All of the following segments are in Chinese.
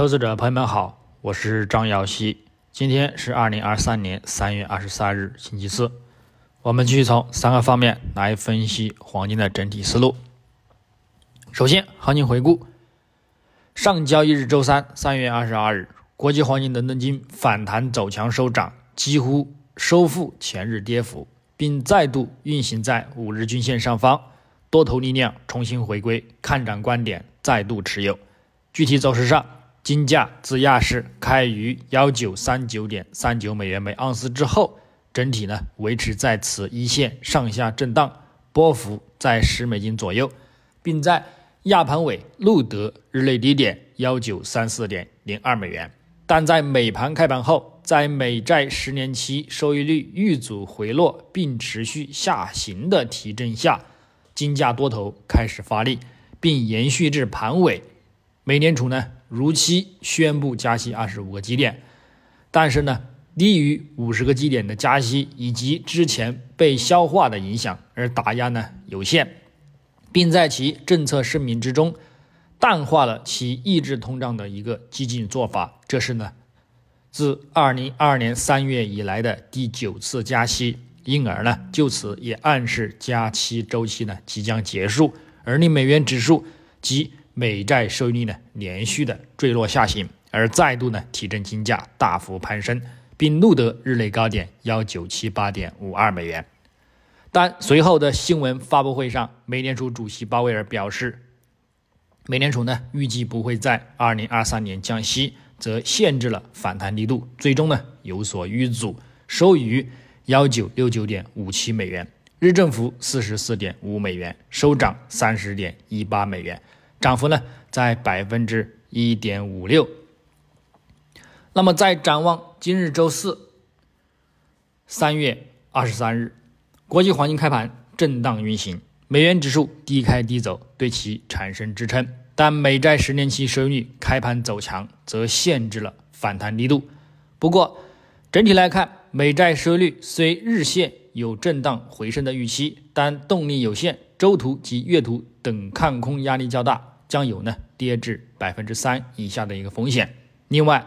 投资者朋友们好，我是张瑶希。今天是二零二三年三月二十三日，星期四。我们继续从三个方面来分析黄金的整体思路。首先，行情回顾：上交易日周三，三月二十二日，国际黄金伦敦金反弹走强收涨，几乎收复前日跌幅，并再度运行在五日均线上方，多头力量重新回归，看涨观点再度持有。具体走势上。金价自亚市开于幺九三九点三九美元每盎司之后，整体呢维持在此一线上下震荡，波幅在十美金左右，并在亚盘尾录得日内低点幺九三四点零二美元。但在美盘开盘后，在美债十年期收益率遇阻回落并持续下行的提振下，金价多头开始发力，并延续至盘尾。美联储呢？如期宣布加息二十五个基点，但是呢，低于五十个基点的加息以及之前被消化的影响而打压呢有限，并在其政策声明之中淡化了其抑制通胀的一个激进做法。这是呢，自二零二二年三月以来的第九次加息，因而呢，就此也暗示加息周期呢即将结束，而令美元指数及。美债收益率呢连续的坠落下行，而再度呢提振金价大幅攀升，并录得日内高点幺九七八点五二美元。但随后的新闻发布会上，美联储主席鲍威尔表示，美联储呢预计不会在二零二三年降息，则限制了反弹力度，最终呢有所遇阻，收于幺九六九点五七美元，日振幅四十四点五美元，收涨三十点一八美元。涨幅呢在百分之一点五六。那么在展望今日周四，三月二十三日，国际黄金开盘震荡运行，美元指数低开低走，对其产生支撑。但美债十年期收益率开盘走强，则限制了反弹力度。不过整体来看，美债收益率虽日线有震荡回升的预期，但动力有限，周图及月图等看空压力较大。将有呢跌至百分之三以下的一个风险。另外，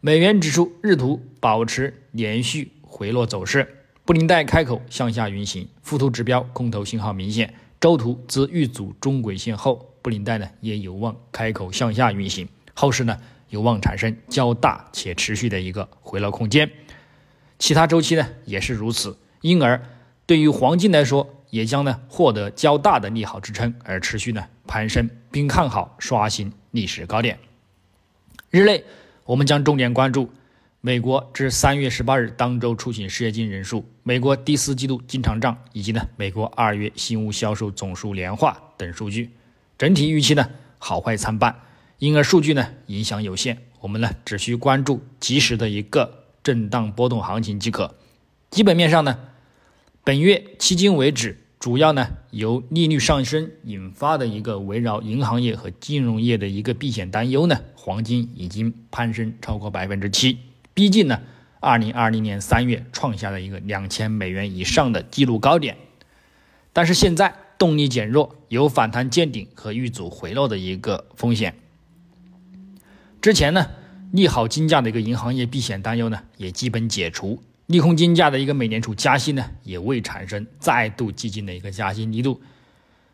美元指数日图保持连续回落走势，布林带开口向下运行，附图指标空头信号明显。周图自遇阻中轨线后，布林带呢也有望开口向下运行，后市呢有望产生较大且持续的一个回落空间。其他周期呢也是如此，因而对于黄金来说。也将呢获得较大的利好支撑而持续呢攀升，并看好刷新历史高点。日内我们将重点关注美国至三月十八日当周出勤失业金人数、美国第四季度经常账以及呢美国二月新屋销售总数年化等数据。整体预期呢好坏参半，因而数据呢影响有限。我们呢只需关注及时的一个震荡波动行情即可。基本面上呢。本月迄今为止，主要呢由利率上升引发的一个围绕银行业和金融业的一个避险担忧呢，黄金已经攀升超过百分之七，逼近呢二零二零年三月创下的一个两千美元以上的纪录高点。但是现在动力减弱，有反弹见顶和遇阻回落的一个风险。之前呢利好金价的一个银行业避险担忧呢也基本解除。利空金价的一个美联储加息呢，也未产生再度激进的一个加息力度。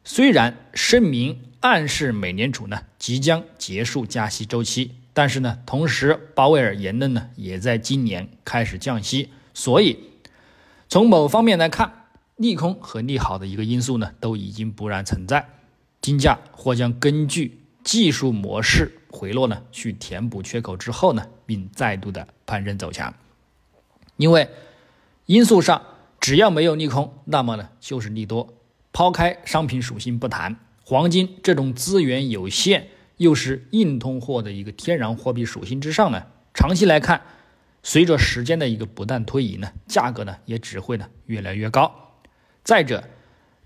虽然声明暗示美联储呢即将结束加息周期，但是呢，同时鲍威尔言论呢也在今年开始降息。所以从某方面来看，利空和利好的一个因素呢都已经不然存在，金价或将根据技术模式回落呢去填补缺口之后呢，并再度的攀升走强。因为因素上，只要没有利空，那么呢就是利多。抛开商品属性不谈，黄金这种资源有限又是硬通货的一个天然货币属性之上呢，长期来看，随着时间的一个不断推移呢，价格呢也只会呢越来越高。再者，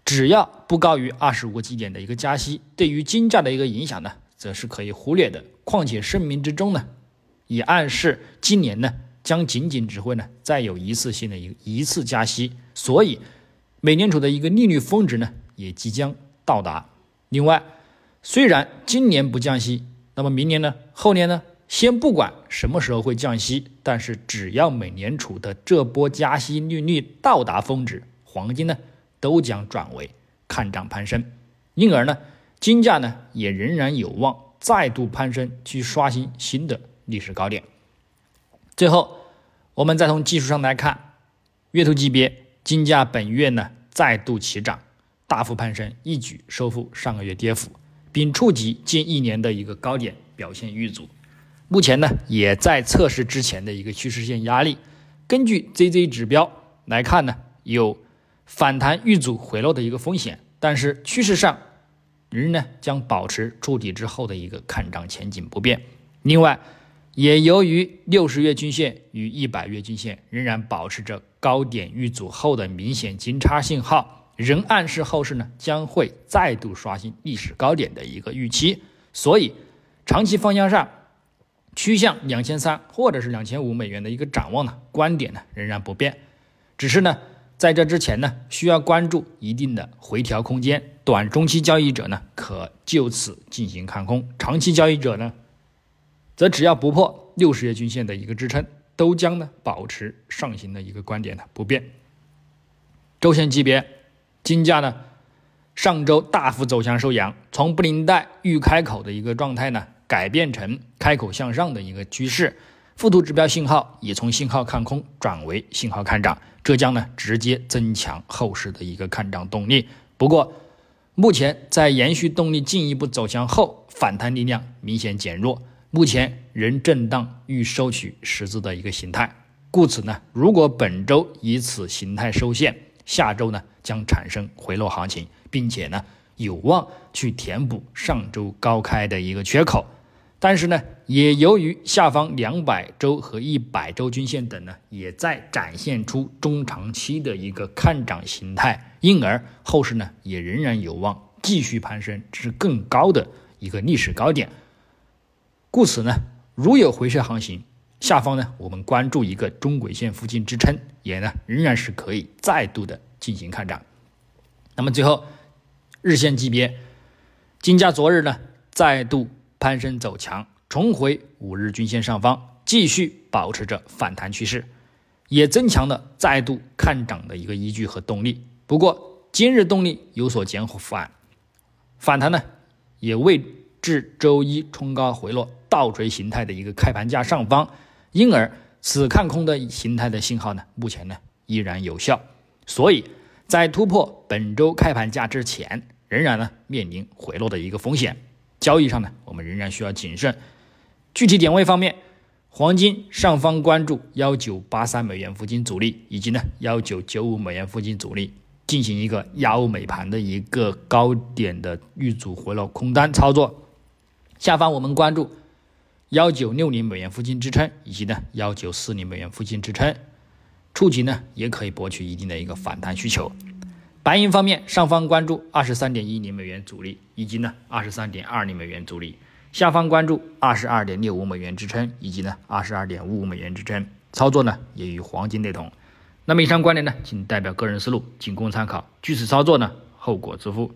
只要不高于二十五个基点的一个加息，对于金价的一个影响呢，则是可以忽略的。况且声明之中呢，也暗示今年呢。将仅仅只会呢再有一次性的一一次加息，所以美联储的一个利率峰值呢也即将到达。另外，虽然今年不降息，那么明年呢？后年呢？先不管什么时候会降息，但是只要美联储的这波加息利率到达峰值，黄金呢都将转为看涨攀升，因而呢，金价呢也仍然有望再度攀升，去刷新新的历史高点。最后，我们再从技术上来看，月图级别金价本月呢再度起涨，大幅攀升，一举收复上个月跌幅，并触及近一年的一个高点，表现遇阻。目前呢，也在测试之前的一个趋势线压力。根据 ZZ 指标来看呢，有反弹遇阻回落的一个风险，但是趋势上仍呢将保持触底之后的一个看涨前景不变。另外，也由于六十月均线与一百月均线仍然保持着高点遇阻后的明显金叉信号，仍暗示后市呢将会再度刷新历史高点的一个预期。所以，长期方向上。趋向两千三或者是两千五美元的一个展望呢，观点呢仍然不变，只是呢在这之前呢需要关注一定的回调空间，短中期交易者呢可就此进行看空，长期交易者呢则只要不破六十日均线的一个支撑，都将呢保持上行的一个观点呢不变。周线级别，金价呢上周大幅走强收阳，从布林带预开口的一个状态呢。改变成开口向上的一个趋势，附图指标信号也从信号看空转为信号看涨，这将呢直接增强后市的一个看涨动力。不过，目前在延续动力进一步走强后，反弹力量明显减弱，目前仍震荡欲收取十字的一个形态。故此呢，如果本周以此形态收线，下周呢将产生回落行情，并且呢有望去填补上周高开的一个缺口。但是呢，也由于下方两百周和一百周均线等呢，也在展现出中长期的一个看涨形态，因而后市呢也仍然有望继续攀升至更高的一个历史高点。故此呢，如有回撤行情，下方呢我们关注一个中轨线附近支撑，也呢仍然是可以再度的进行看涨。那么最后，日线级别，金价昨日呢再度。攀升走强，重回五日均线上方，继续保持着反弹趋势，也增强了再度看涨的一个依据和动力。不过，今日动力有所减缓，反弹呢也未至周一冲高回落倒锤形态的一个开盘价上方，因而此看空的形态的信号呢，目前呢依然有效。所以在突破本周开盘价之前，仍然呢面临回落的一个风险。交易上呢，我们仍然需要谨慎。具体点位方面，黄金上方关注幺九八三美元附近阻力，以及呢幺九九五美元附近阻力，进行一个亚欧美盘的一个高点的遇阻回落空单操作。下方我们关注幺九六零美元附近支撑，以及呢幺九四零美元附近支撑，触及呢也可以博取一定的一个反弹需求。白银方面，上方关注二十三点一零美元阻力，以及呢二十三点二零美元阻力；下方关注二十二点六五美元支撑，以及呢二十二点五五美元支撑。操作呢也与黄金类同。那么以上观点呢，仅代表个人思路，仅供参考。据此操作呢，后果自负。